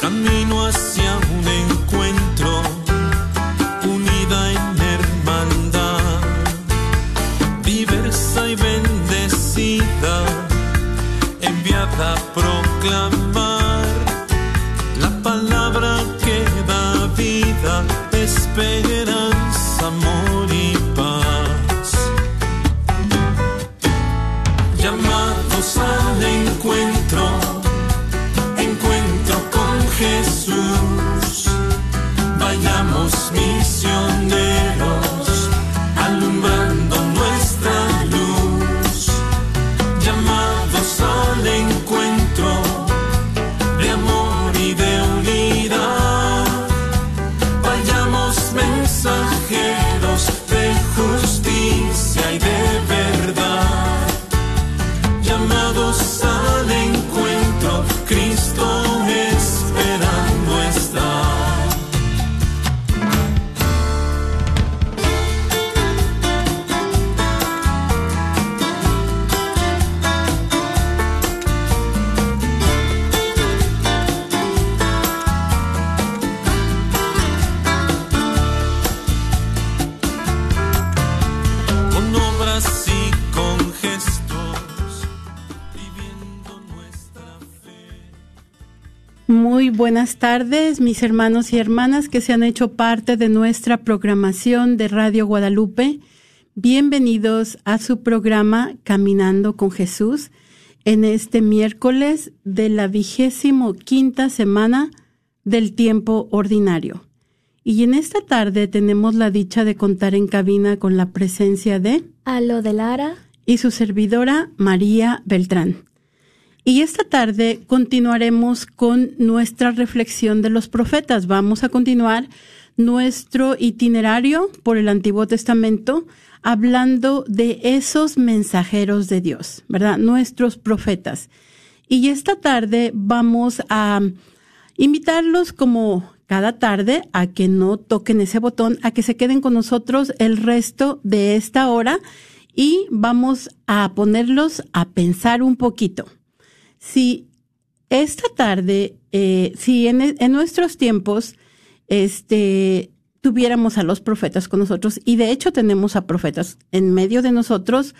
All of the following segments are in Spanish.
camino hacia un encuentro, unida en hermandad, diversa y bendecida, enviada a buenas tardes, mis hermanos y hermanas que se han hecho parte de nuestra programación de Radio Guadalupe. Bienvenidos a su programa Caminando con Jesús en este miércoles de la vigésimo quinta semana del tiempo ordinario. Y en esta tarde tenemos la dicha de contar en cabina con la presencia de A lo de Lara, y su servidora María Beltrán. Y esta tarde continuaremos con nuestra reflexión de los profetas. Vamos a continuar nuestro itinerario por el Antiguo Testamento hablando de esos mensajeros de Dios, ¿verdad? Nuestros profetas. Y esta tarde vamos a invitarlos como cada tarde a que no toquen ese botón, a que se queden con nosotros el resto de esta hora y vamos a ponerlos a pensar un poquito. Si esta tarde, eh, si en, en nuestros tiempos, este, tuviéramos a los profetas con nosotros, y de hecho tenemos a profetas en medio de nosotros,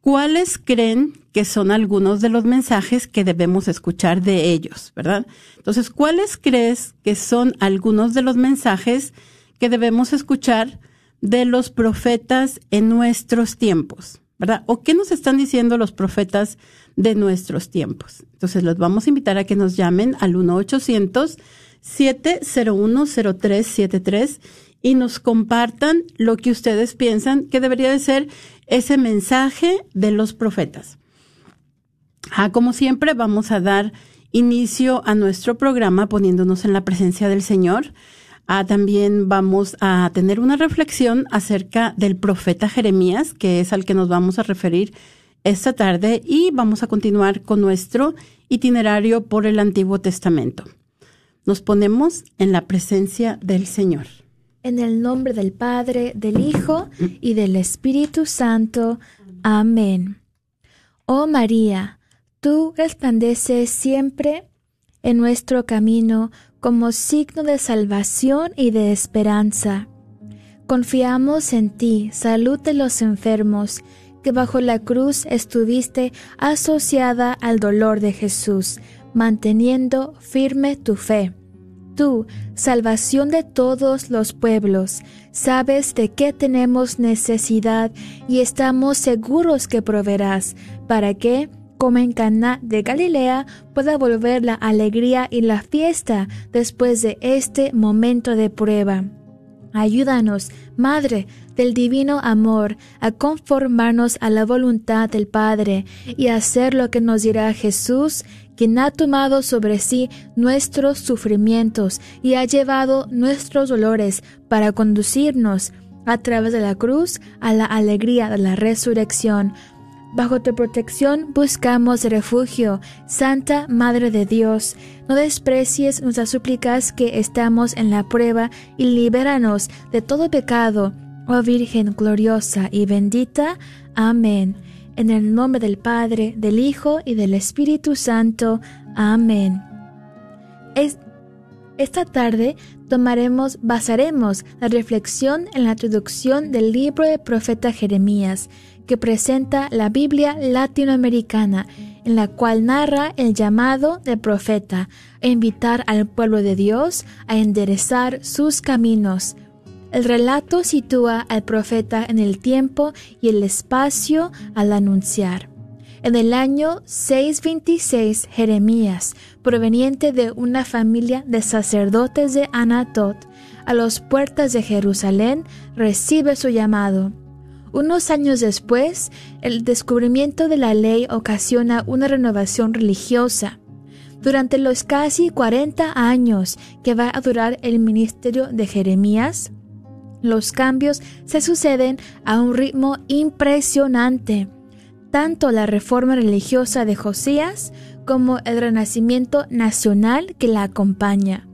¿cuáles creen que son algunos de los mensajes que debemos escuchar de ellos, verdad? Entonces, ¿cuáles crees que son algunos de los mensajes que debemos escuchar de los profetas en nuestros tiempos, verdad? ¿O qué nos están diciendo los profetas de nuestros tiempos? Entonces, los vamos a invitar a que nos llamen al 1 800 7010373 y nos compartan lo que ustedes piensan que debería de ser ese mensaje de los profetas. Ah, como siempre, vamos a dar inicio a nuestro programa poniéndonos en la presencia del Señor. Ah, también vamos a tener una reflexión acerca del profeta Jeremías, que es al que nos vamos a referir esta tarde, y vamos a continuar con nuestro itinerario por el Antiguo Testamento. Nos ponemos en la presencia del Señor. En el nombre del Padre, del Hijo y del Espíritu Santo. Amén. Oh María, tú resplandeces siempre en nuestro camino como signo de salvación y de esperanza. Confiamos en ti, salud de los enfermos, que bajo la cruz estuviste asociada al dolor de Jesús, manteniendo firme tu fe. Tú, salvación de todos los pueblos, sabes de qué tenemos necesidad y estamos seguros que proveerás, para que, como en Caná de Galilea, pueda volver la alegría y la fiesta después de este momento de prueba. Ayúdanos, Madre del Divino Amor, a conformarnos a la voluntad del Padre y a hacer lo que nos dirá Jesús, quien ha tomado sobre sí nuestros sufrimientos y ha llevado nuestros dolores para conducirnos a través de la cruz a la alegría de la resurrección Bajo tu protección buscamos refugio, Santa Madre de Dios. No desprecies nuestras súplicas que estamos en la prueba y libéranos de todo pecado, oh Virgen gloriosa y bendita. Amén. En el nombre del Padre, del Hijo y del Espíritu Santo. Amén. esta tarde tomaremos, basaremos la reflexión en la traducción del libro del profeta Jeremías que presenta la Biblia latinoamericana, en la cual narra el llamado del profeta a invitar al pueblo de Dios a enderezar sus caminos. El relato sitúa al profeta en el tiempo y el espacio al anunciar. En el año 626, Jeremías, proveniente de una familia de sacerdotes de Anatot, a las puertas de Jerusalén, recibe su llamado. Unos años después, el descubrimiento de la ley ocasiona una renovación religiosa. Durante los casi 40 años que va a durar el ministerio de Jeremías, los cambios se suceden a un ritmo impresionante. Tanto la reforma religiosa de Josías como el renacimiento nacional que la acompaña.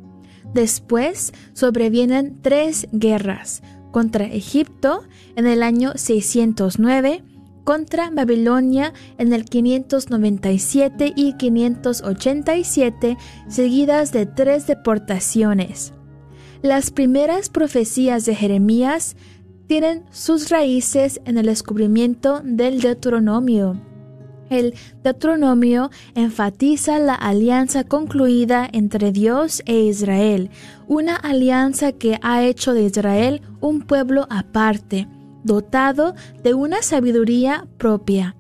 Después sobrevienen tres guerras, contra Egipto en el año 609, contra Babilonia en el 597 y 587, seguidas de tres deportaciones. Las primeras profecías de Jeremías tienen sus raíces en el descubrimiento del Deuteronomio. El Deuteronomio enfatiza la alianza concluida entre Dios e Israel, una alianza que ha hecho de Israel un pueblo aparte, dotado de una sabiduría propia.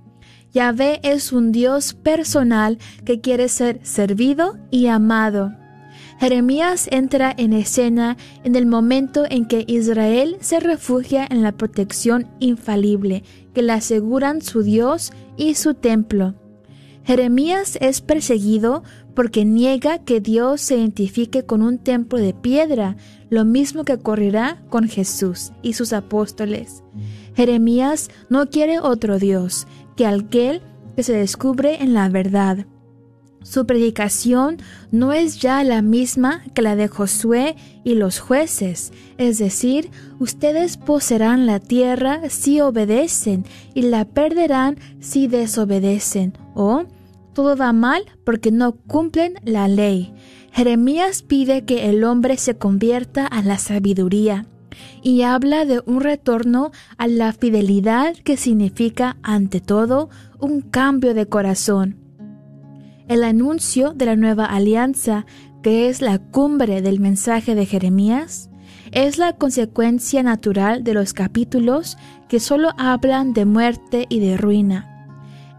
Yahvé es un Dios personal que quiere ser servido y amado. Jeremías entra en escena en el momento en que Israel se refugia en la protección infalible que le aseguran su Dios y su templo. Jeremías es perseguido porque niega que Dios se identifique con un templo de piedra, lo mismo que ocurrirá con Jesús y sus apóstoles. Jeremías no quiere otro Dios que aquel que se descubre en la verdad. Su predicación no es ya la misma que la de Josué y los jueces, es decir, ustedes poseerán la tierra si obedecen y la perderán si desobedecen, o todo va mal porque no cumplen la ley. Jeremías pide que el hombre se convierta a la sabiduría y habla de un retorno a la fidelidad que significa ante todo un cambio de corazón. El anuncio de la nueva alianza, que es la cumbre del mensaje de Jeremías, es la consecuencia natural de los capítulos que solo hablan de muerte y de ruina.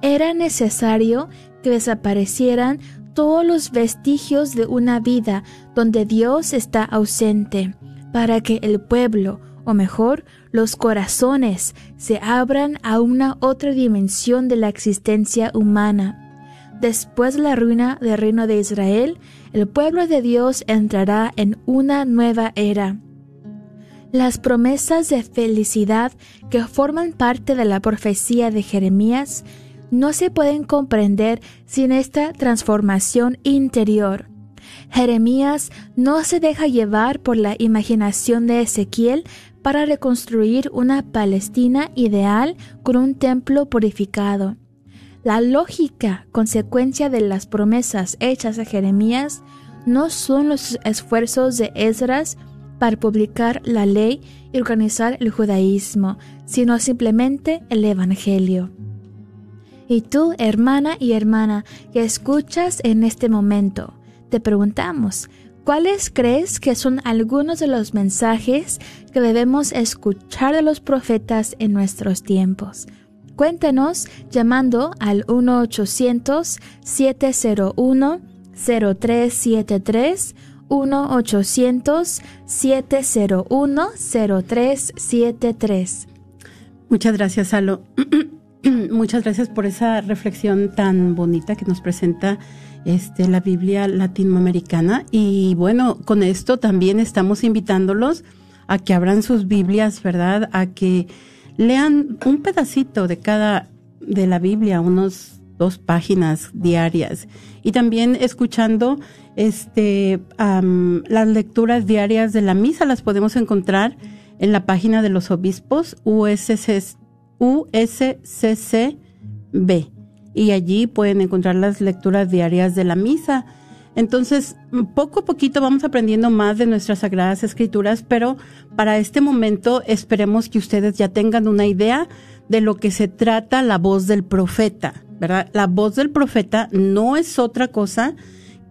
Era necesario que desaparecieran todos los vestigios de una vida donde Dios está ausente, para que el pueblo, o mejor, los corazones, se abran a una otra dimensión de la existencia humana Después de la ruina del reino de Israel, el pueblo de Dios entrará en una nueva era. Las promesas de felicidad que forman parte de la profecía de Jeremías no se pueden comprender sin esta transformación interior. Jeremías no se deja llevar por la imaginación de Ezequiel para reconstruir una Palestina ideal con un templo purificado. La lógica consecuencia de las promesas hechas a Jeremías no son los esfuerzos de Esdras para publicar la ley y organizar el judaísmo, sino simplemente el Evangelio. Y tú, hermana y hermana, que escuchas en este momento, te preguntamos, ¿cuáles crees que son algunos de los mensajes que debemos escuchar de los profetas en nuestros tiempos? Cuéntanos llamando al 1-800-701-0373, 1-800-701-0373. Muchas gracias, Alo. Muchas gracias por esa reflexión tan bonita que nos presenta este, la Biblia latinoamericana. Y bueno, con esto también estamos invitándolos a que abran sus Biblias, ¿verdad? A que lean un pedacito de cada de la Biblia, unos dos páginas diarias. Y también escuchando este las lecturas diarias de la misa las podemos encontrar en la página de los obispos USCC, USCCB y allí pueden encontrar las lecturas diarias de la misa. Entonces, poco a poquito vamos aprendiendo más de nuestras sagradas escrituras, pero para este momento esperemos que ustedes ya tengan una idea de lo que se trata la voz del profeta, ¿verdad? La voz del profeta no es otra cosa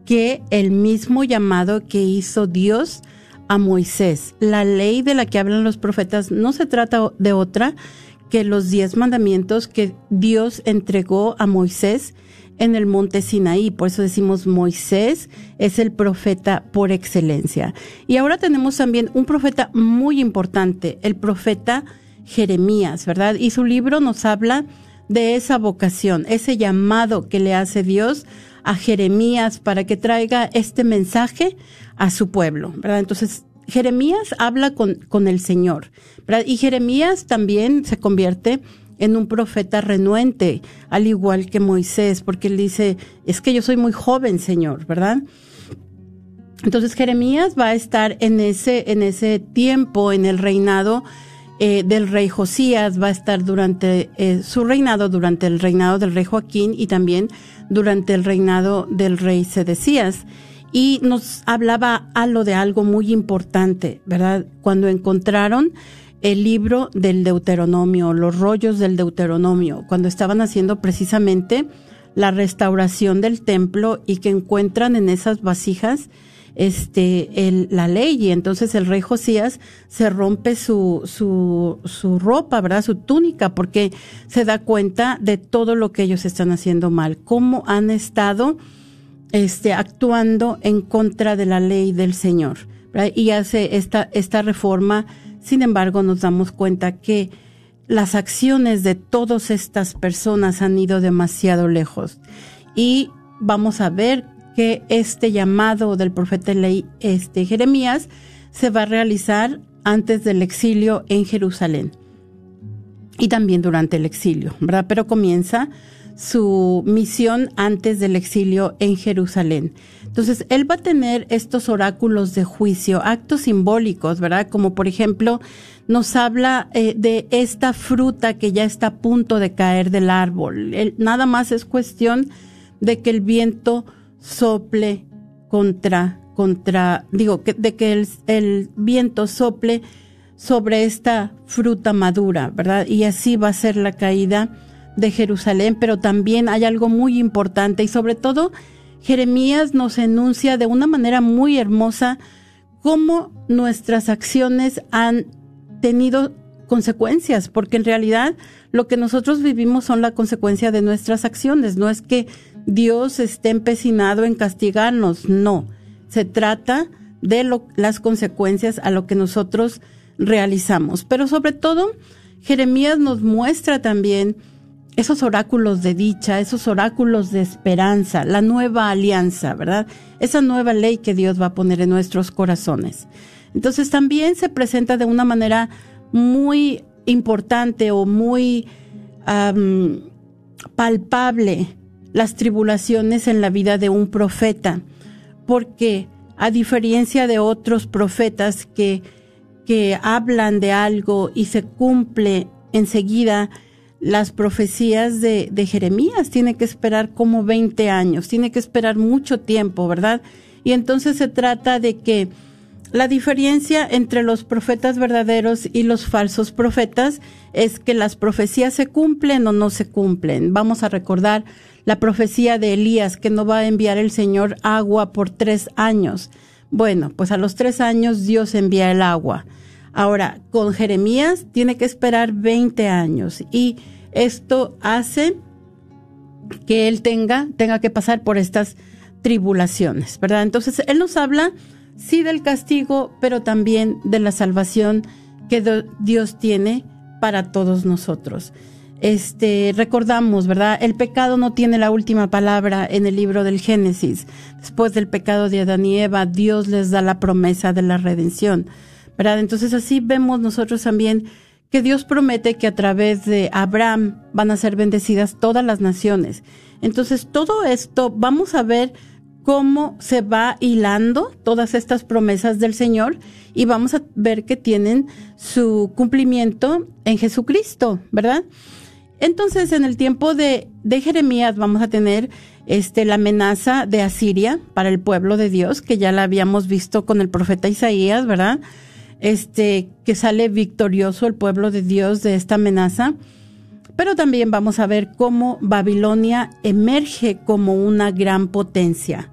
que el mismo llamado que hizo Dios a Moisés. La ley de la que hablan los profetas no se trata de otra que los diez mandamientos que Dios entregó a Moisés en el monte Sinaí. Por eso decimos Moisés es el profeta por excelencia. Y ahora tenemos también un profeta muy importante, el profeta Jeremías, ¿verdad? Y su libro nos habla de esa vocación, ese llamado que le hace Dios a Jeremías para que traiga este mensaje a su pueblo, ¿verdad? Entonces, Jeremías habla con, con el Señor. Y Jeremías también se convierte en un profeta renuente, al igual que Moisés, porque él dice, es que yo soy muy joven, Señor, ¿verdad? Entonces Jeremías va a estar en ese, en ese tiempo, en el reinado eh, del rey Josías, va a estar durante eh, su reinado, durante el reinado del rey Joaquín y también durante el reinado del rey Sedecías y nos hablaba algo de algo muy importante, ¿verdad? Cuando encontraron el libro del Deuteronomio, los rollos del Deuteronomio, cuando estaban haciendo precisamente la restauración del templo y que encuentran en esas vasijas este la ley y entonces el rey Josías se rompe su, su, su ropa, ¿verdad? Su túnica porque se da cuenta de todo lo que ellos están haciendo mal, cómo han estado este, actuando en contra de la ley del Señor. Y hace esta, esta reforma, sin embargo, nos damos cuenta que las acciones de todas estas personas han ido demasiado lejos. Y vamos a ver que este llamado del profeta ley, este Jeremías, se va a realizar antes del exilio en Jerusalén y también durante el exilio, ¿verdad? Pero comienza su misión antes del exilio en Jerusalén. Entonces, él va a tener estos oráculos de juicio, actos simbólicos, ¿verdad? Como por ejemplo, nos habla eh, de esta fruta que ya está a punto de caer del árbol. nada más es cuestión de que el viento sople contra, contra, digo, que, de que el, el viento sople sobre esta fruta madura, ¿verdad? Y así va a ser la caída de Jerusalén, pero también hay algo muy importante y sobre todo Jeremías nos enuncia de una manera muy hermosa cómo nuestras acciones han tenido consecuencias, porque en realidad lo que nosotros vivimos son la consecuencia de nuestras acciones, no es que Dios esté empecinado en castigarnos, no, se trata de las consecuencias a lo que nosotros realizamos, pero sobre todo Jeremías nos muestra también esos oráculos de dicha, esos oráculos de esperanza, la nueva alianza, ¿verdad? Esa nueva ley que Dios va a poner en nuestros corazones. Entonces también se presenta de una manera muy importante o muy palpable las tribulaciones en la vida de un profeta, porque a diferencia de otros profetas que, que hablan de algo y se cumple enseguida, las profecías de, Jeremías tiene que esperar como 20 años, tiene que esperar mucho tiempo, ¿verdad? Y entonces se trata de que la diferencia entre los profetas verdaderos y los falsos profetas es que las profecías se cumplen o no se cumplen. Vamos a recordar la profecía de Elías que no va a enviar el Señor agua por tres años. Bueno, pues a los tres años Dios envía el agua. Ahora, con Jeremías tiene que esperar 20 años y esto hace que él tenga, tenga que pasar por estas tribulaciones, ¿verdad? Entonces, él nos habla sí del castigo, pero también de la salvación que Dios tiene para todos nosotros. Este, recordamos, ¿verdad? El pecado no tiene la última palabra en el libro del Génesis. Después del pecado de Adán y Eva, Dios les da la promesa de la redención, ¿verdad? Entonces así vemos nosotros también que Dios promete que a través de Abraham van a ser bendecidas todas las naciones. Entonces todo esto vamos a ver cómo se va hilando todas estas promesas del Señor y vamos a ver que tienen su cumplimiento en Jesucristo, ¿verdad? Entonces, en el tiempo de, de Jeremías vamos a tener este, la amenaza de Asiria para el pueblo de Dios, que ya la habíamos visto con el profeta Isaías, ¿verdad? Este, que sale victorioso el pueblo de Dios de esta amenaza pero también vamos a ver cómo Babilonia emerge como una gran potencia.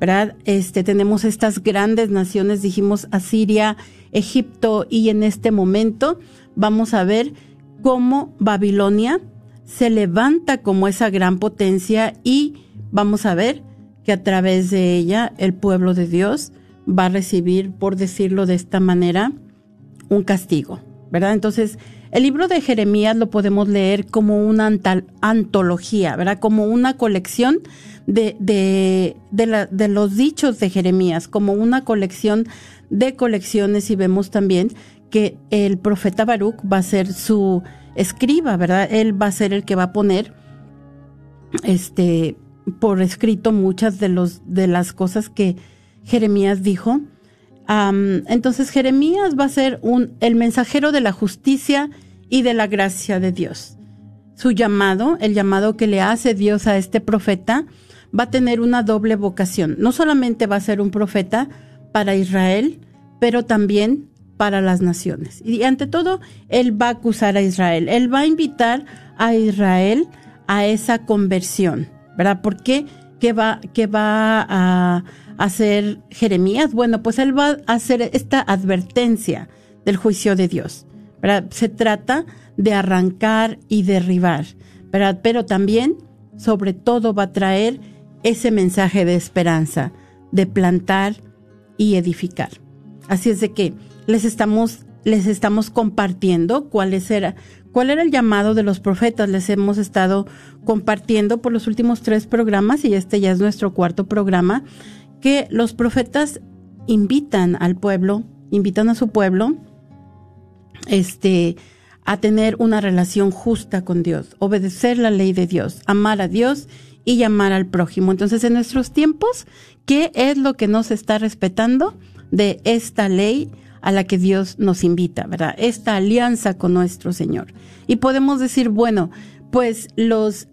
¿verdad? Este, tenemos estas grandes naciones, dijimos Asiria, Egipto, y en este momento vamos a ver cómo Babilonia se levanta como esa gran potencia y vamos a ver que a través de ella el pueblo de Dios va a recibir, por decirlo de esta manera, un castigo, ¿verdad? Entonces, el libro de Jeremías lo podemos leer como una antología, ¿verdad? Como una colección de, de, los dichos de Jeremías, como una colección de colecciones y vemos también que el profeta Baruch va a ser su escriba, ¿verdad? Él va a ser el que va a poner este por escrito muchas de los de las cosas que Jeremías dijo. entonces Jeremías va a ser un el mensajero de la justicia y de la gracia de Dios. Su llamado, el llamado que le hace Dios a este profeta, va a tener una doble vocación. No solamente va a ser un profeta para Israel, pero también para las naciones. Y ante todo, él va a acusar a Israel. Él va a invitar a Israel a esa conversión, ¿verdad? ¿Por qué? ¿Qué va, qué va a hacer Jeremías? Bueno, pues él va a hacer esta advertencia del juicio de Dios. Se trata de arrancar y derribar. Pero también, sobre todo, va a traer ese mensaje de esperanza, de plantar y edificar. Así es de que les estamos, les estamos compartiendo cuál, era, cuál era el llamado de los profetas. Les hemos estado compartiendo por los últimos tres programas y este ya es nuestro cuarto programa, que los profetas invitan al pueblo, invitan a su pueblo, este, a tener una relación justa con Dios, obedecer la ley de Dios, amar a Dios y llamar al prójimo. Entonces, en nuestros tiempos, ¿qué es lo que nos está respetando de esta ley a la que Dios nos invita, verdad? Esta alianza con nuestro Señor. Y podemos decir, bueno, pues los,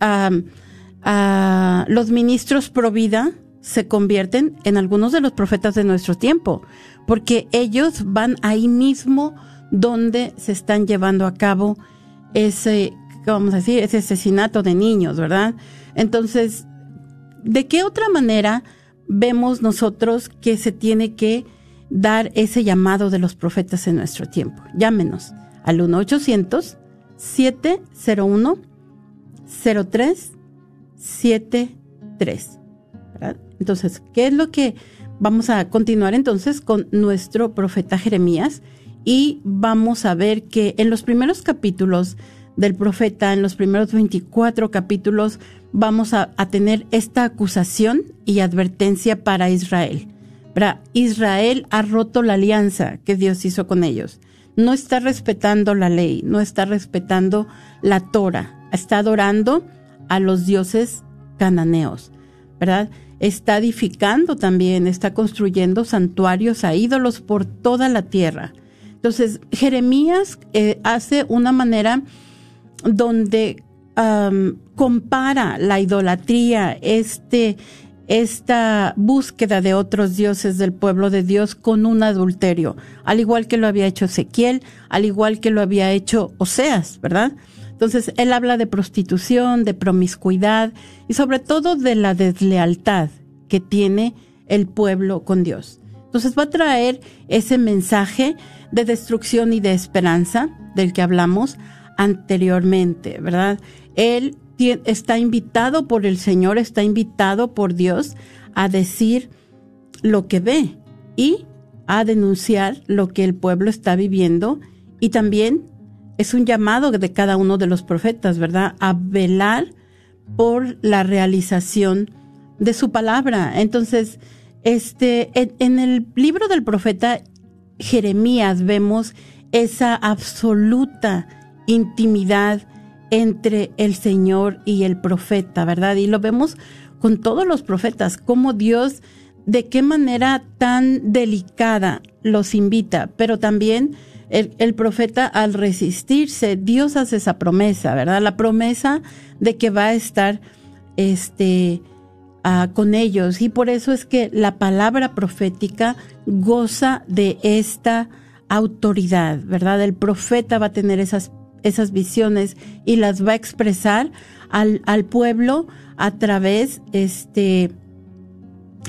los ministros pro vida se convierten en algunos de los profetas de nuestro tiempo, porque ellos van ahí mismo donde se están llevando a cabo ese, vamos a decir, ese asesinato de niños, ¿verdad? Entonces, ¿de qué otra manera vemos nosotros que se tiene que dar ese llamado de los profetas en nuestro tiempo? Llámenos al 1-800-701-0373. Entonces, ¿qué es lo que vamos a continuar entonces con nuestro profeta Jeremías? Y vamos a ver que en los primeros capítulos del profeta, en los primeros 24 capítulos, vamos a, tener esta acusación y advertencia para Israel. Israel ha roto la alianza que Dios hizo con ellos. No está respetando la ley, no está respetando la Torah, está adorando a los dioses cananeos, ¿verdad? Está edificando también, está construyendo santuarios a ídolos por toda la tierra. Entonces, Jeremías eh, hace una manera donde compara la idolatría, este, esta búsqueda de otros dioses del pueblo de Dios con un adulterio, al igual que lo había hecho Ezequiel, al igual que lo había hecho Oseas, ¿verdad? Entonces, él habla de prostitución, de promiscuidad y sobre todo de la deslealtad que tiene el pueblo con Dios. Entonces va a traer ese mensaje de destrucción y de esperanza del que hablamos anteriormente, ¿verdad? Él está invitado por el Señor, está invitado por Dios a decir lo que ve y a denunciar lo que el pueblo está viviendo y también es un llamado de cada uno de los profetas, ¿verdad? A velar por la realización de su palabra. Entonces, este, en, en el libro del profeta Jeremías vemos esa absoluta intimidad entre el Señor y el profeta, ¿verdad? Y lo vemos con todos los profetas, cómo Dios, de qué manera tan delicada los invita, pero también el, profeta al resistirse, Dios hace esa promesa, ¿verdad? La promesa de que va a estar, este, ah, con ellos y por eso es que la palabra profética goza de esta autoridad, ¿verdad? El profeta va a tener esas, esas visiones y las va a expresar al, al pueblo a través este,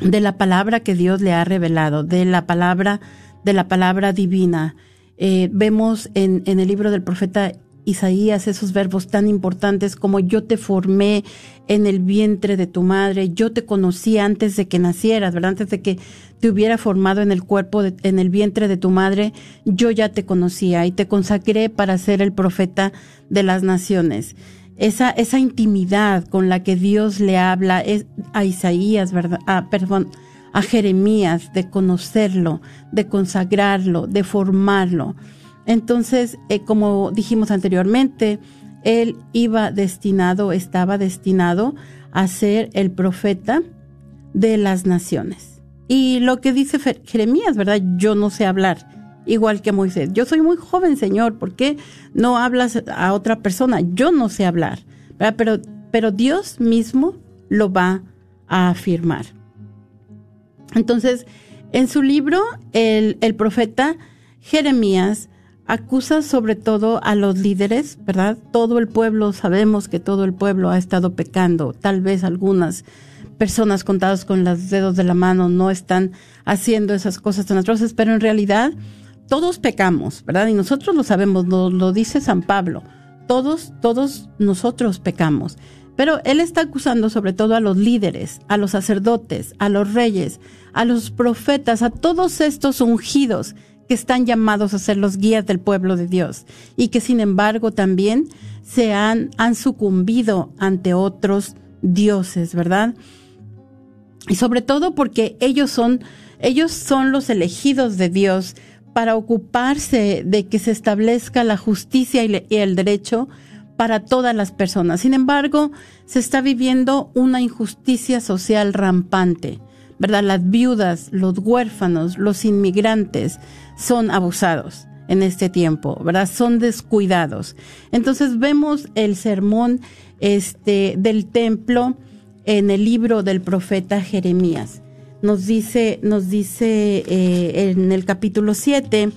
de la palabra que Dios le ha revelado, de la palabra, de la palabra divina. Eh, vemos en, el libro del profeta Isaías esos verbos tan importantes como yo te formé en el vientre de tu madre, yo te conocí antes de que nacieras, ¿verdad? Antes de que te hubiera formado en el cuerpo, de- en el vientre de tu madre, yo ya te conocía y te consagré para ser el profeta de las naciones. Esa, esa intimidad con la que Dios le habla a Isaías, ¿verdad? Ah, perdón, a Jeremías, de conocerlo, de consagrarlo, de formarlo. Entonces, eh, como dijimos anteriormente, él iba destinado, estaba destinado a ser el profeta de las naciones. Y lo que dice Jeremías, ¿verdad? Yo no sé hablar, igual que Moisés. Yo soy muy joven, Señor, ¿por qué no hablas a otra persona? Yo no sé hablar, ¿verdad? Pero, pero Dios mismo lo va a afirmar. Entonces, en su libro, el, profeta Jeremías acusa sobre todo a los líderes, ¿verdad? Todo el pueblo, sabemos que todo el pueblo ha estado pecando, tal vez algunas personas contadas con los dedos de la mano no están haciendo esas cosas tan atroces, pero en realidad todos pecamos, ¿verdad? Y nosotros lo sabemos, lo, lo dice San Pablo, todos, todos nosotros pecamos. Pero él está acusando sobre todo a los líderes, a los sacerdotes, a los reyes, a los profetas, a todos estos ungidos que están llamados a ser los guías del pueblo de Dios y que sin embargo también se han, han sucumbido ante otros dioses, ¿verdad? Y sobre todo porque ellos son, ellos son los elegidos de Dios para ocuparse de que se establezca la justicia y, y el derecho para todas las personas. Sin embargo, se está viviendo una injusticia social rampante, ¿verdad? Las viudas, los huérfanos, los inmigrantes son abusados en este tiempo, ¿verdad? Son descuidados. Entonces vemos el sermón este del templo en el libro del profeta Jeremías. Nos dice, nos dice eh, en el capítulo 7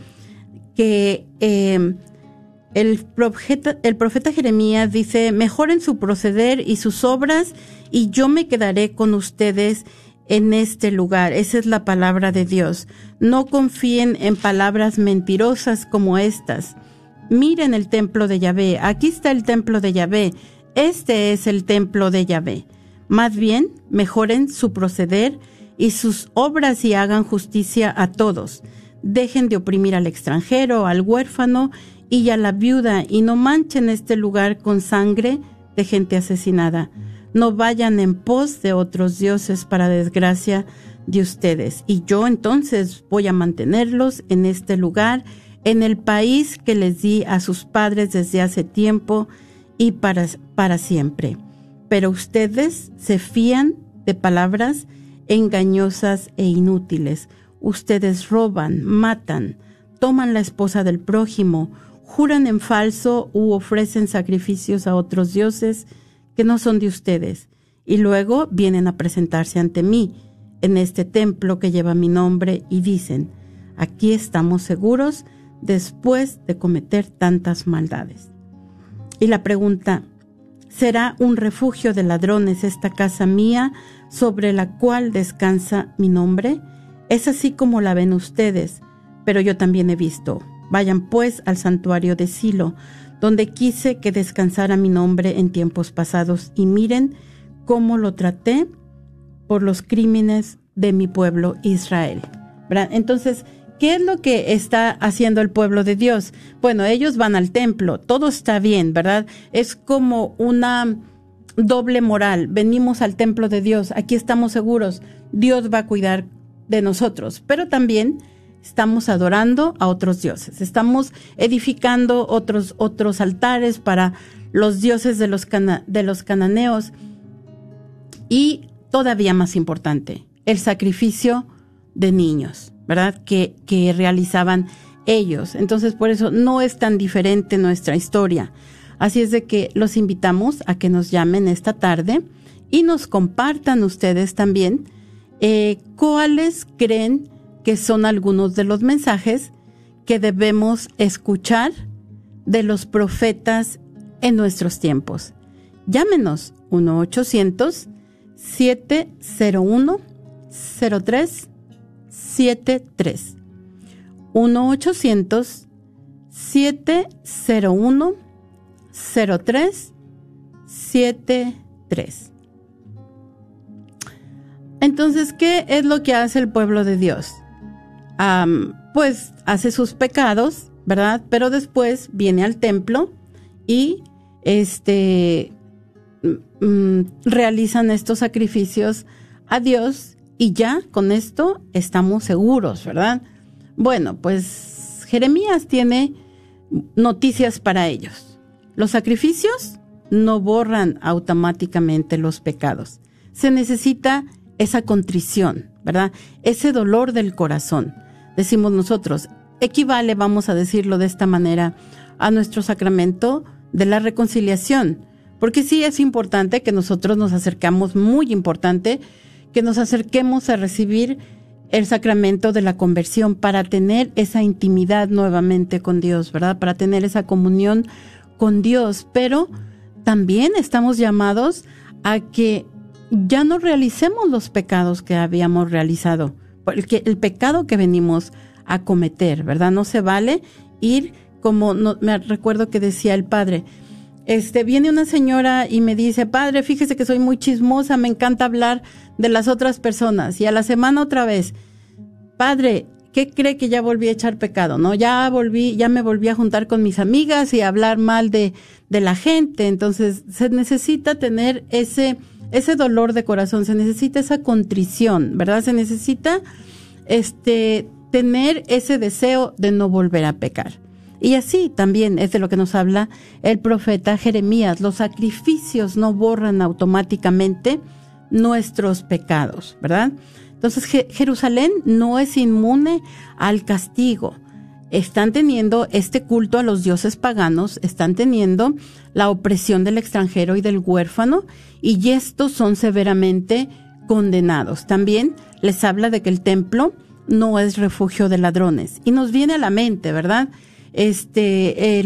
que eh, el profeta, el profeta Jeremías dice, mejoren su proceder y sus obras y yo me quedaré con ustedes en este lugar. Esa es la palabra de Dios. No confíen en palabras mentirosas como estas. Miren el templo de Yahvé. Aquí está el templo de Yahvé. Este es el templo de Yahvé. Más bien, mejoren su proceder y sus obras y hagan justicia a todos. Dejen de oprimir al extranjero, al huérfano y a la viuda y no manchen este lugar con sangre de gente asesinada. No vayan en pos de otros dioses para desgracia de ustedes. Y yo entonces voy a mantenerlos en este lugar, en el país que les di a sus padres desde hace tiempo y para, para siempre. Pero ustedes se fían de palabras engañosas e inútiles. Ustedes roban, matan, toman la esposa del prójimo, juran en falso u ofrecen sacrificios a otros dioses que no son de ustedes, y luego vienen a presentarse ante mí en este templo que lleva mi nombre y dicen, aquí estamos seguros después de cometer tantas maldades. Y la pregunta, ¿será un refugio de ladrones esta casa mía sobre la cual descansa mi nombre? Es así como la ven ustedes, pero yo también he visto. Vayan pues al santuario de Silo, donde quise que descansara mi nombre en tiempos pasados, y miren cómo lo traté por los crímenes de mi pueblo Israel. Entonces, ¿qué es lo que está haciendo el pueblo de Dios? Bueno, ellos van al templo, todo está bien, ¿verdad? Es como una doble moral. Venimos al templo de Dios, aquí estamos seguros, Dios va a cuidar de nosotros, pero también estamos adorando a otros dioses, estamos edificando otros, otros altares para los dioses de los, de los cananeos y todavía más importante, el sacrificio de niños, ¿verdad? Que, que realizaban ellos. Entonces, por eso no es tan diferente nuestra historia. Así es de que los invitamos a que nos llamen esta tarde y nos compartan ustedes también eh, cuáles creen que son algunos de los mensajes que debemos escuchar de los profetas en nuestros tiempos. Llámenos 1 800 701 0373 1 800 701 0373 Entonces, ¿qué es lo que hace el pueblo de Dios? Pues hace sus pecados, ¿verdad? Pero después viene al templo y este Mm, realizan estos sacrificios a Dios y ya con esto estamos seguros, ¿verdad? Bueno, pues Jeremías tiene noticias para ellos. Los sacrificios no borran automáticamente los pecados. Se necesita esa contrición, ¿verdad? Ese dolor del corazón. Decimos nosotros, equivale, vamos a decirlo de esta manera, a nuestro sacramento de la reconciliación porque sí es importante que nosotros nos acercamos, muy importante, que nos acerquemos a recibir el sacramento de la conversión para tener esa intimidad nuevamente con Dios, ¿verdad? Para tener esa comunión con Dios. Pero también estamos llamados a que ya no realicemos los pecados que habíamos realizado, el pecado que venimos a cometer, ¿verdad? No se vale ir como no, me recuerdo que decía el padre, este, viene una señora y me dice, padre, fíjese que soy muy chismosa, me encanta hablar de las otras personas. Y a la semana otra vez, padre, ¿qué cree que ya volví a echar pecado? No, ya volví, ya me volví a juntar con mis amigas y a hablar mal de, de la gente. Entonces, se necesita tener ese, ese dolor de corazón, se necesita esa contrición, ¿verdad? Se necesita, este, tener ese deseo de no volver a pecar. Y así también es de lo que nos habla el profeta Jeremías. Los sacrificios no borran automáticamente nuestros pecados, ¿verdad? Entonces Jerusalén no es inmune al castigo. Están teniendo este culto a los dioses paganos, están teniendo la opresión del extranjero y del huérfano, y estos son severamente condenados. También les habla de que el templo no es refugio de ladrones. Y nos viene a la mente, ¿verdad? este,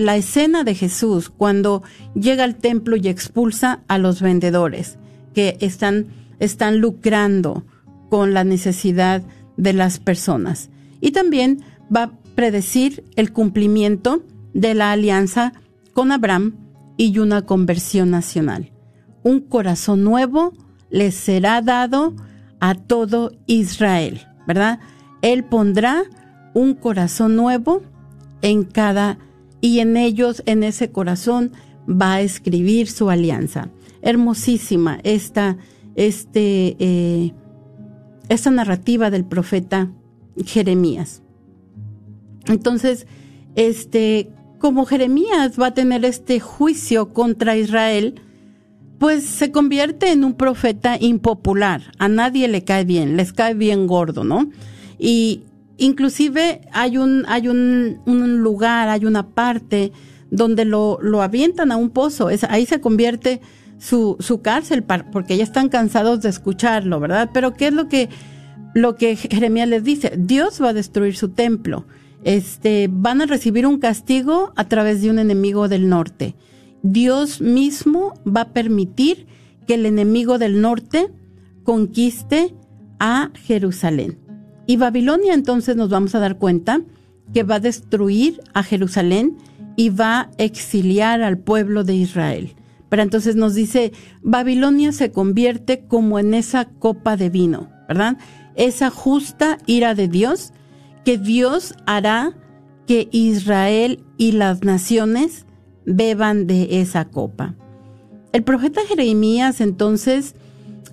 la escena de Jesús cuando llega al templo y expulsa a los vendedores que están, están lucrando con la necesidad de las personas. Y también va a predecir el cumplimiento de la alianza con Abraham y una conversión nacional. Un corazón nuevo le será dado a todo Israel, ¿verdad? Él pondrá un corazón nuevo en cada y en ellos, en ese corazón, va a escribir su alianza. Hermosísima esta, este, eh, esta narrativa del profeta Jeremías. Entonces, este, como Jeremías va a tener este juicio contra Israel, pues se convierte en un profeta impopular. A nadie le cae bien, les cae bien gordo, ¿no? Y inclusive hay un, hay un, lugar, hay una parte donde lo, lo avientan a un pozo. Es, ahí se convierte su, su cárcel, porque ya están cansados de escucharlo, ¿verdad? Pero ¿qué es lo que, lo que Jeremías les dice? Dios va a destruir su templo. Este, van a recibir un castigo a través de un enemigo del norte. Dios mismo va a permitir que el enemigo del norte conquiste a Jerusalén. Y Babilonia entonces nos vamos a dar cuenta que va a destruir a Jerusalén y va a exiliar al pueblo de Israel. Pero entonces nos dice, Babilonia se convierte como en esa copa de vino, ¿verdad? Esa justa ira de Dios, que Dios hará que Israel y las naciones beban de esa copa. El profeta Jeremías entonces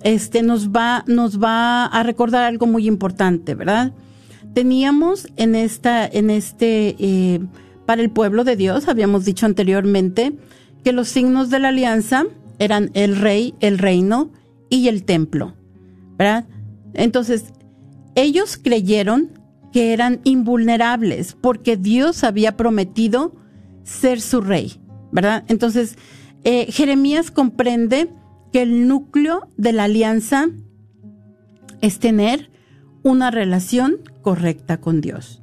este, nos, va, nos va a recordar algo muy importante, ¿verdad? Teníamos en, esta, en este, eh, para el pueblo de Dios, habíamos dicho anteriormente, que los signos de la alianza eran el rey, el reino y el templo, ¿verdad? Entonces, ellos creyeron que eran invulnerables porque Dios había prometido ser su rey. ¿verdad? Entonces, eh, Jeremías comprende que el núcleo de la alianza es tener una relación correcta con Dios.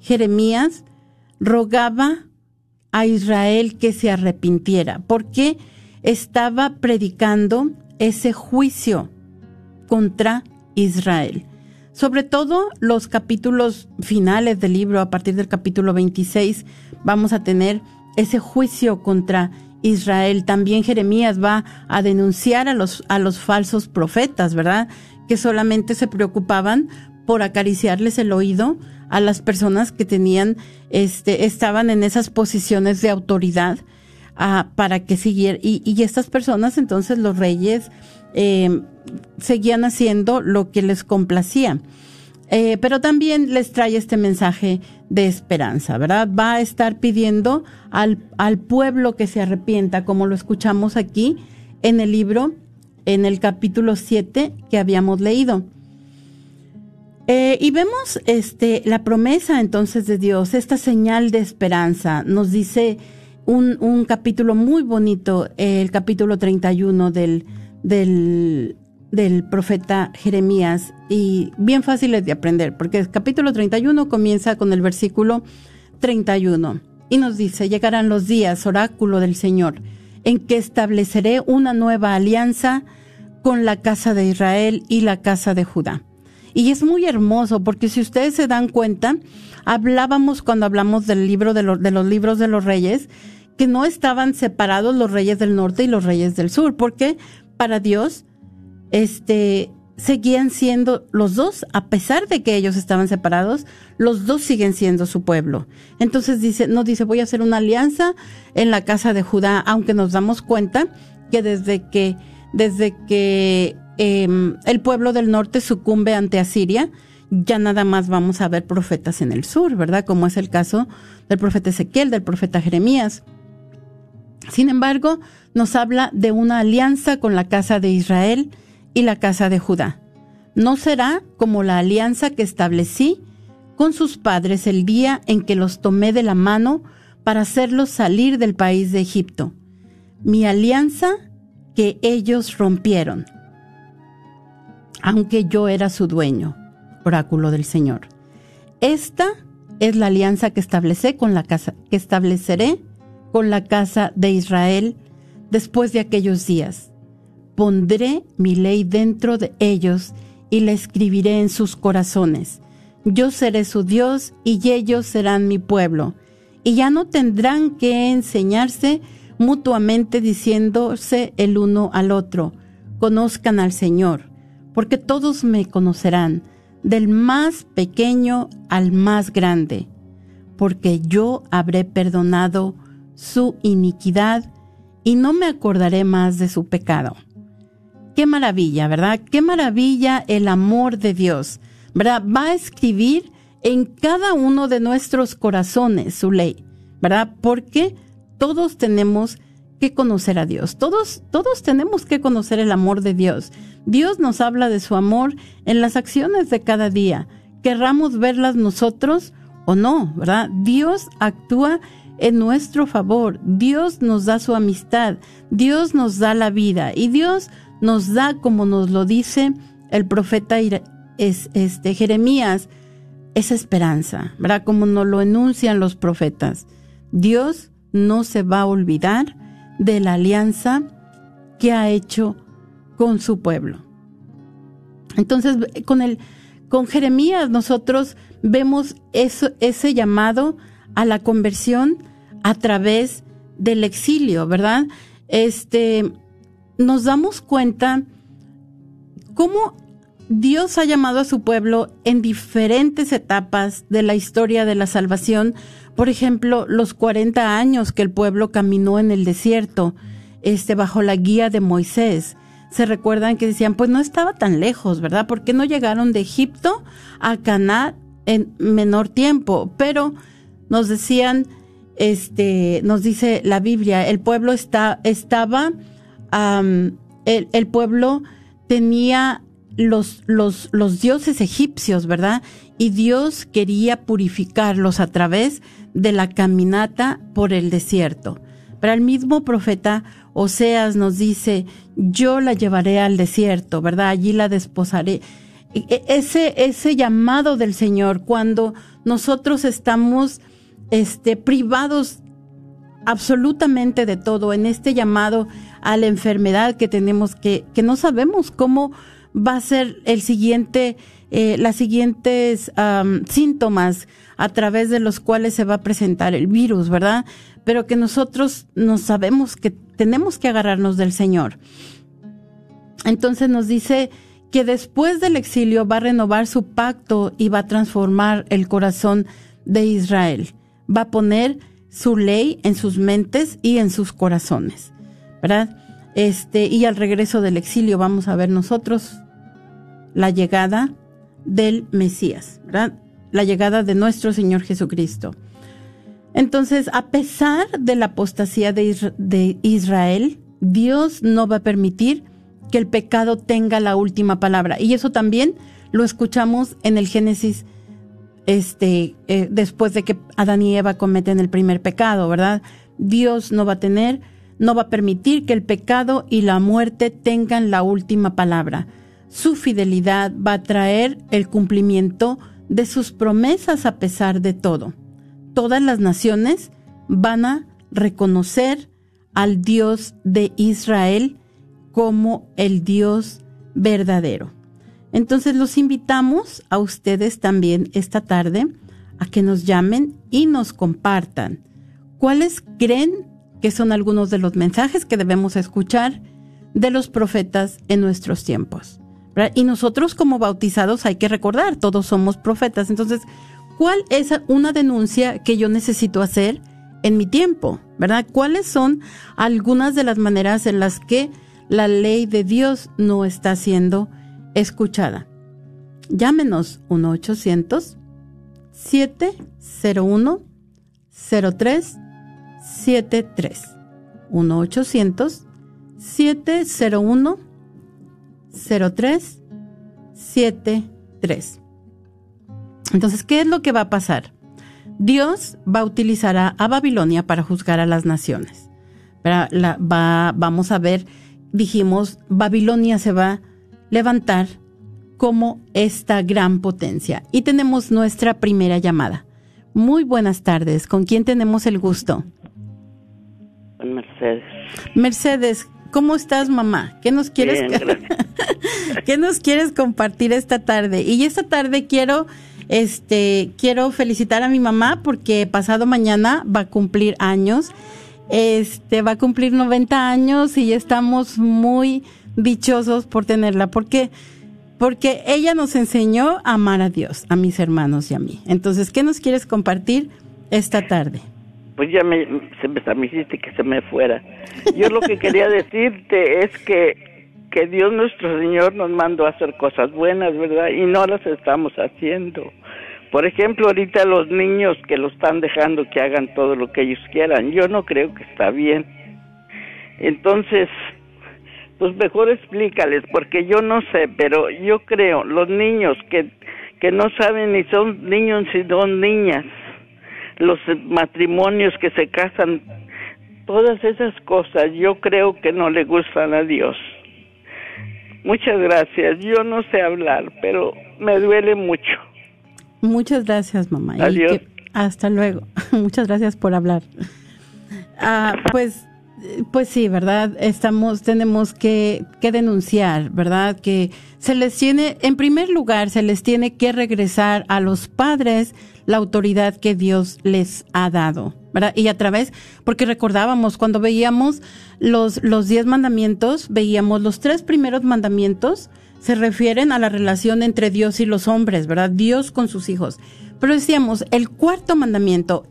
Jeremías rogaba a Israel que se arrepintiera porque estaba predicando ese juicio contra Israel. Sobre todo los capítulos finales del libro, a partir del capítulo 26, vamos a tener ese juicio contra Israel. También Jeremías va a denunciar a los, a los falsos profetas, ¿verdad? Que solamente se preocupaban por acariciarles el oído a las personas que tenían, este, estaban en esas posiciones de autoridad ah, para que siguieran. Y, y, estas personas, entonces los reyes, eh, seguían haciendo lo que les complacía. Eh, pero también les trae este mensaje de esperanza, ¿verdad? Va a estar pidiendo al, pueblo que se arrepienta, como lo escuchamos aquí en el libro, en el capítulo 7 que habíamos leído. Eh, y vemos este, la promesa entonces de Dios, esta señal de esperanza. Nos dice un, un capítulo muy bonito, el capítulo 31 del, del, del profeta Jeremías y bien fáciles de aprender, porque el capítulo 31 comienza con el versículo 31 y nos dice, llegarán los días, oráculo del Señor, en que estableceré una nueva alianza con la casa de Israel y la casa de Judá. Y es muy hermoso porque si ustedes se dan cuenta, hablábamos cuando hablamos del libro de, de los libros de los reyes, que no estaban separados los reyes del norte y los reyes del sur, porque para Dios este, seguían siendo los dos, a pesar de que ellos estaban separados, los dos siguen siendo su pueblo. Entonces dice, no dice, voy a hacer una alianza en la casa de Judá, aunque nos damos cuenta que desde que, desde que eh, el pueblo del norte sucumbe ante Asiria, ya nada más vamos a ver profetas en el sur, ¿verdad? Como es el caso del profeta Ezequiel, del profeta Jeremías. Sin embargo, nos habla de una alianza con la casa de Israel, y la casa de Judá. No será como la alianza que establecí con sus padres el día en que los tomé de la mano para hacerlos salir del país de Egipto. Mi alianza que ellos rompieron, aunque yo era su dueño, oráculo del Señor. Esta es la alianza que establecí con la casa, que estableceré con la casa de Israel después de aquellos días Pondré mi ley dentro de ellos y la escribiré en sus corazones. Yo seré su Dios y ellos serán mi pueblo. Y ya no tendrán que enseñarse mutuamente diciéndose el uno al otro, conozcan al Señor, porque todos me conocerán, del más pequeño al más grande, porque yo habré perdonado su iniquidad y no me acordaré más de su pecado. Qué maravilla, ¿verdad? Qué maravilla el amor de Dios, ¿verdad? Va a escribir en cada uno de nuestros corazones su ley, ¿verdad? Porque todos tenemos que conocer a Dios. Todos, todos tenemos que conocer el amor de Dios. Dios nos habla de su amor en las acciones de cada día. Querramos verlas nosotros o no, ¿verdad? Dios actúa en nuestro favor. Dios nos da su amistad. Dios nos da la vida. Y Dios nos da, como nos lo dice el profeta este, Jeremías, esa esperanza, ¿verdad? Como nos lo enuncian los profetas. Dios no se va a olvidar de la alianza que ha hecho con su pueblo. Entonces, con el, con Jeremías nosotros vemos eso, ese llamado a la conversión a través del exilio, ¿verdad? Este, nos damos cuenta cómo Dios ha llamado a su pueblo en diferentes etapas de la historia de la salvación. Por ejemplo, los 40 años que el pueblo caminó en el desierto, este, bajo la guía de Moisés. Se recuerdan que decían, pues no estaba tan lejos, ¿verdad? ¿Por qué no llegaron de Egipto a Canaán en menor tiempo? Pero nos decían, este, nos dice la Biblia, el pueblo está, estaba, el, pueblo tenía los, los, los dioses egipcios, ¿verdad? Y Dios quería purificarlos a través de la caminata por el desierto. Pero el mismo profeta Oseas nos dice, yo la llevaré al desierto, ¿verdad? Allí la desposaré. E, e, ese, ese llamado del Señor, cuando nosotros estamos este, privados absolutamente de todo, en este llamado a la enfermedad que tenemos que, que no sabemos cómo va a ser el siguiente, eh, las siguientes síntomas a través de los cuales se va a presentar el virus, ¿verdad? Pero que nosotros no sabemos que tenemos que agarrarnos del Señor. Entonces nos dice que después del exilio va a renovar su pacto y va a transformar el corazón de Israel. Va a poner su ley en sus mentes y en sus corazones, ¿verdad? Este, y al regreso del exilio vamos a ver nosotros la llegada del Mesías, ¿verdad? La llegada de nuestro Señor Jesucristo. Entonces, a pesar de la apostasía de, Israel, Dios no va a permitir que el pecado tenga la última palabra. Y eso también lo escuchamos en el Génesis, este, eh, después de que Adán y Eva cometen el primer pecado, ¿verdad? Dios no va a tener, no va a permitir que el pecado y la muerte tengan la última palabra su fidelidad va a traer el cumplimiento de sus promesas a pesar de todo. Todas las naciones van a reconocer al Dios de Israel como el Dios verdadero. Entonces los invitamos a ustedes también esta tarde a que nos llamen y nos compartan cuáles creen que son algunos de los mensajes que debemos escuchar de los profetas en nuestros tiempos. Y nosotros como bautizados hay que recordar, todos somos profetas. Entonces, ¿cuál es una denuncia que yo necesito hacer en mi tiempo? ¿Verdad? ¿Cuáles son algunas de las maneras en las que la ley de Dios no está siendo escuchada? Llámenos 1-800-701-0373. 1-800-701-0373. 0373. Entonces, ¿qué es lo que va a pasar? Dios va a utilizar a, Babilonia para juzgar a las naciones. La, va, vamos a ver, dijimos, Babilonia se va a levantar como esta gran potencia. Y tenemos nuestra primera llamada. Muy buenas tardes. ¿Con quién tenemos el gusto? Mercedes. Mercedes, ¿cómo estás, mamá? ¿Qué nos quieres? ¿Qué nos quieres compartir esta tarde? Y esta tarde quiero este quiero felicitar a mi mamá porque pasado mañana va a cumplir años. Este va a cumplir 90 años y estamos muy dichosos por tenerla porque porque ella nos enseñó a amar a Dios, a mis hermanos y a mí. Entonces, ¿qué nos quieres compartir esta tarde? Pues ya me, se me, me hiciste que se me fuera. Yo lo que quería decirte es que, que Dios nuestro Señor nos mandó a hacer cosas buenas, ¿verdad? Y no las estamos haciendo. Por ejemplo, ahorita los niños que lo están dejando que hagan todo lo que ellos quieran, yo no creo que está bien. Entonces, pues mejor explícales, porque yo no sé, pero yo creo, los niños que, que no saben ni son niños ni son niñas, los matrimonios que se casan, todas esas cosas yo creo que no le gustan a Dios. Muchas gracias. Yo no sé hablar, pero me duele mucho. Muchas gracias, mamá. Adiós. que- hasta luego. Muchas gracias por hablar. Ah, pues, pues sí, ¿verdad? Estamos, tenemos que, que denunciar, ¿verdad? Que se les tiene, en primer lugar, se les tiene que regresar a los padres la autoridad que Dios les ha dado, ¿verdad? Y a través, porque recordábamos cuando veíamos los, los diez mandamientos, veíamos los tres primeros mandamientos, se refieren a la relación entre Dios y los hombres, ¿verdad? Dios con sus hijos. Pero decíamos, el cuarto mandamiento,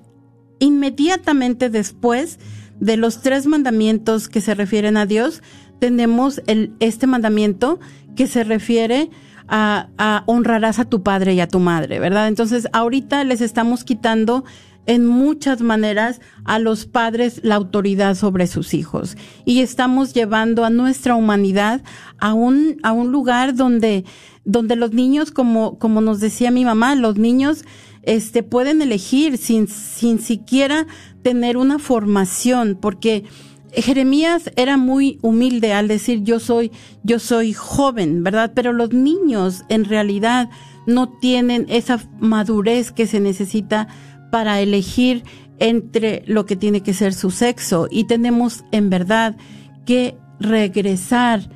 inmediatamente después de los tres mandamientos que se refieren a Dios, tenemos el, este mandamiento que se refiere a, a honrarás a tu padre y a tu madre, ¿verdad? Entonces, ahorita les estamos quitando en muchas maneras a los padres la autoridad sobre sus hijos y estamos llevando a nuestra humanidad a un, a un lugar donde, donde los niños, como, como nos decía mi mamá, los niños este, pueden elegir sin, sin siquiera tener una formación, porque Jeremías era muy humilde al decir yo soy, yo soy joven, ¿verdad? Pero los niños en realidad no tienen esa madurez que se necesita para elegir entre lo que tiene que ser su sexo y tenemos en verdad que regresar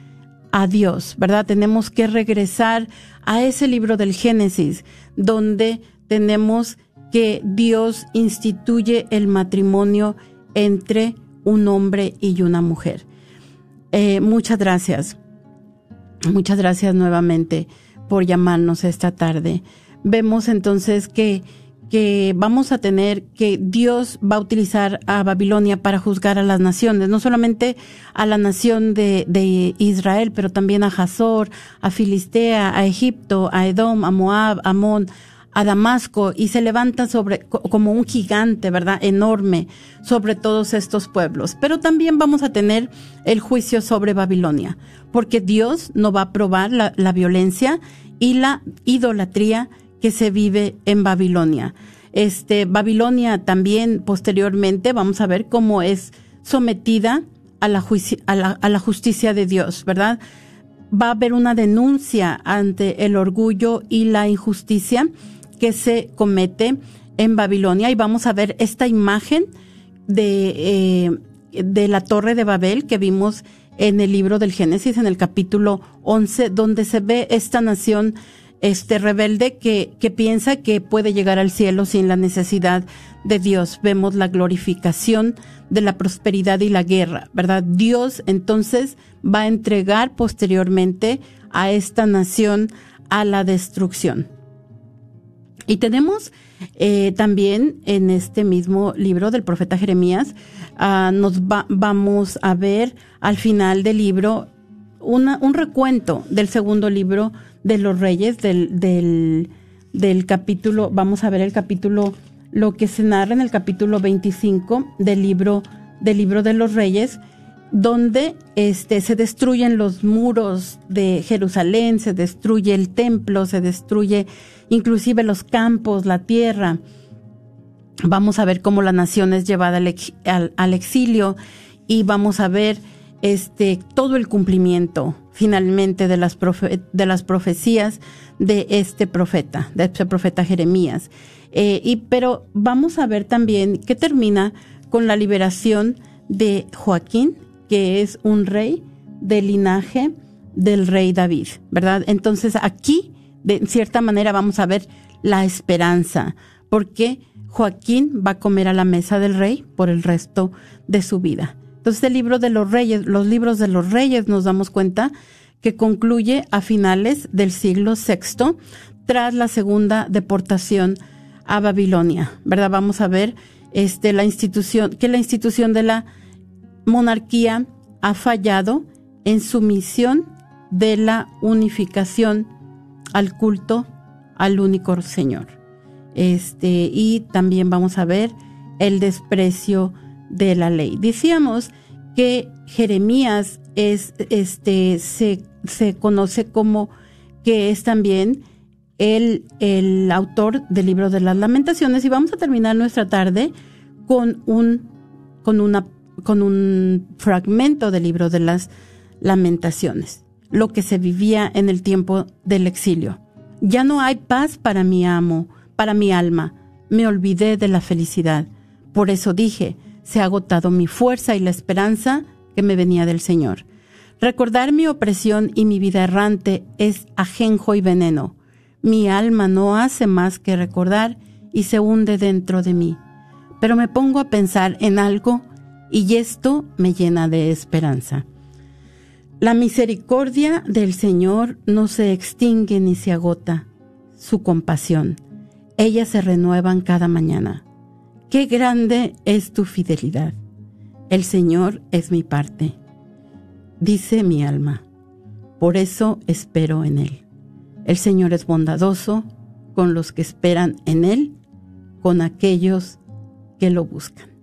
a Dios, ¿verdad? Tenemos que regresar a ese libro del Génesis donde tenemos que Dios instituye el matrimonio entre un hombre y una mujer. Eh, muchas gracias. Muchas gracias nuevamente por llamarnos esta tarde. Vemos entonces que, que vamos a tener que Dios va a utilizar a Babilonia para juzgar a las naciones, no solamente a la nación de, de Israel, pero también a Hazor, a Filistea, a Egipto, a Edom, a Moab, a Amón, a Damasco y se levanta sobre co- como un gigante, ¿verdad? Enorme sobre todos estos pueblos. Pero también vamos a tener el juicio sobre Babilonia, porque Dios no va a aprobar la, la violencia y la idolatría que se vive en Babilonia. Este, Babilonia también posteriormente vamos a ver cómo es sometida a la, a la, a la justicia de Dios, ¿verdad? va a haber una denuncia ante el orgullo y la injusticia que se comete en Babilonia y vamos a ver esta imagen de, eh, de la torre de Babel que vimos en el libro del Génesis, en el capítulo 11, donde se ve esta nación este rebelde que, que piensa que puede llegar al cielo sin la necesidad de Dios. Vemos la glorificación de la prosperidad y la guerra, ¿verdad? Dios entonces va a entregar posteriormente a esta nación a la destrucción. Y tenemos eh, también en este mismo libro del profeta Jeremías, ah, nos va- vamos a ver al final del libro una, un recuento del segundo libro de los reyes, del, del, del capítulo, vamos a ver el capítulo, lo que se narra en el capítulo 25 del libro, del libro de los reyes, donde este, se destruyen los muros de Jerusalén, se destruye el templo, se destruye inclusive los campos, la tierra. Vamos a ver cómo la nación es llevada al, ex- al- al exilio y vamos a ver este todo el cumplimiento finalmente de las de las profecías de este profeta, de este profeta Jeremías. Eh, y pero vamos a ver también que termina con la liberación de Joaquín, que es un rey del linaje del rey David, ¿verdad? Entonces aquí, de cierta manera, vamos a ver la esperanza, porque Joaquín va a comer a la mesa del rey por el resto de su vida. Entonces el libro de los reyes, los libros de los reyes nos damos cuenta que concluye a finales del siglo VI tras la segunda deportación a Babilonia, ¿verdad? Vamos a ver este, la institución, que la institución de la monarquía ha fallado en su misión de la unificación al culto al único Señor. Este, y también vamos a ver el desprecio de la ley. Decíamos que Jeremías es, este, se, se conoce como que es también el, el autor del libro de las lamentaciones y vamos a terminar nuestra tarde con un, con una, con un fragmento del libro de las lamentaciones, lo que se vivía en el tiempo del exilio. Ya no hay paz para mi amo, para mi alma. Me olvidé de la felicidad. Por eso dije, se ha agotado mi fuerza y la esperanza que me venía del Señor. Recordar mi opresión y mi vida errante es ajenjo y veneno. Mi alma no hace más que recordar y se hunde dentro de mí. Pero me pongo a pensar en algo y esto me llena de esperanza. La misericordia del Señor no se extingue ni se agota, su compasión. Ellas se renuevan cada mañana. Qué grande es tu fidelidad. El Señor es mi parte, dice mi alma. Por eso espero en Él. El Señor es bondadoso con los que esperan en Él, con aquellos que lo buscan.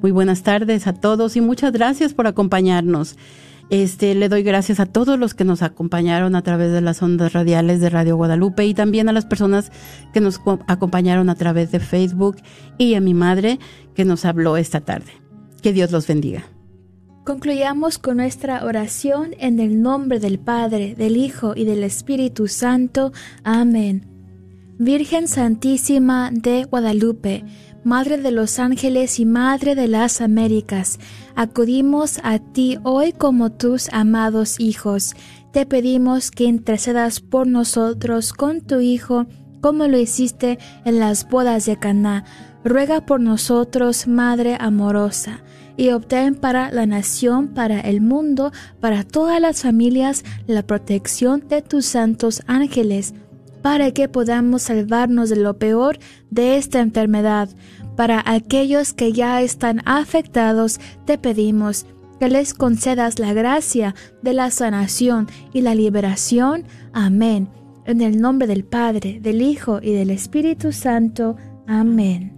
Muy buenas tardes a todos y muchas gracias por acompañarnos. Este, le doy gracias a todos los que nos acompañaron a través de las ondas radiales de Radio Guadalupe y también a las personas que nos acompañaron a través de Facebook y a mi madre que nos habló esta tarde. Que Dios los bendiga. Concluyamos con nuestra oración en el nombre del Padre, del Hijo y del Espíritu Santo. Amén. Virgen Santísima de Guadalupe, Madre de los ángeles y Madre de las Américas, acudimos a ti hoy como tus amados hijos. Te pedimos que intercedas por nosotros con tu Hijo, como lo hiciste en las bodas de Caná. Ruega por nosotros, Madre amorosa, y obtén para la nación, para el mundo, para todas las familias, la protección de tus santos ángeles para que podamos salvarnos de lo peor de esta enfermedad. Para aquellos que ya están afectados, te pedimos que les concedas la gracia de la sanación y la liberación. Amén. En el nombre del Padre, del Hijo y del Espíritu Santo. Amén.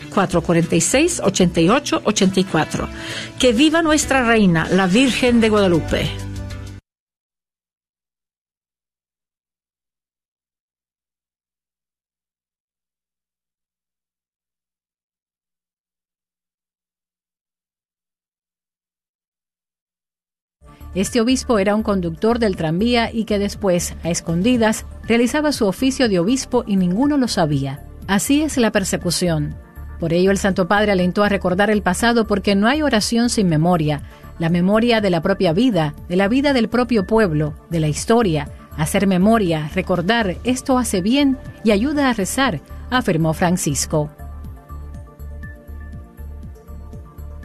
972-446-8884. Que viva nuestra reina, la Virgen de Guadalupe. Este obispo era un conductor del tranvía y que después, a escondidas, realizaba su oficio de obispo y ninguno lo sabía. Así es la persecución. Por ello el Santo Padre alentó a recordar el pasado porque no hay oración sin memoria, la memoria de la propia vida, de la vida del propio pueblo, de la historia. Hacer memoria, recordar, esto hace bien y ayuda a rezar, afirmó Francisco.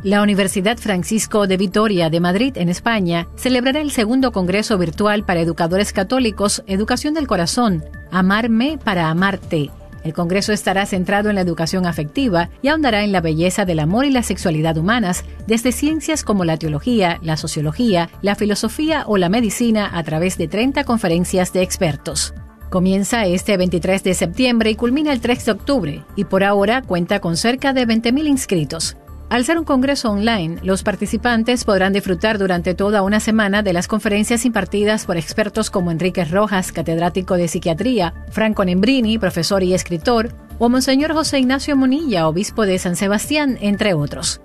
La Universidad Francisco de Vitoria de Madrid, en España, celebrará el segundo Congreso Virtual para Educadores Católicos Educación del Corazón, Amarme para Amarte. El Congreso estará centrado en la educación afectiva y ahondará en la belleza del amor y la sexualidad humanas, desde ciencias como la teología, la sociología, la filosofía o la medicina a través de 30 conferencias de expertos. Comienza este 23 de septiembre y culmina el 3 de octubre, y por ahora cuenta con cerca de 20.000 inscritos. Al ser un congreso online, los participantes podrán disfrutar durante toda una semana de las conferencias impartidas por expertos como Enrique Rojas, catedrático de psiquiatría, Franco Nembrini, profesor y escritor, o Monseñor José Ignacio Monilla, obispo de San Sebastián, entre otros.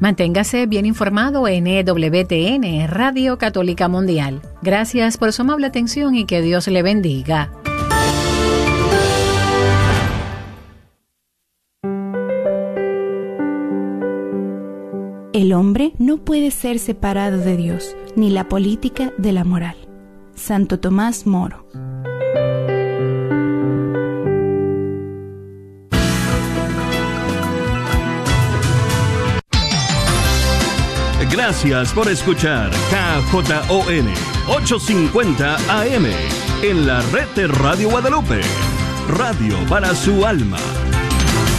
Manténgase bien informado en EWTN, Radio Católica Mundial. Gracias por su amable atención y que Dios le bendiga. El hombre no puede ser separado de Dios, ni la política de la moral. Santo Tomás Moro. Gracias por escuchar KJON 850 AM en la red de Radio Guadalupe. Radio para su alma.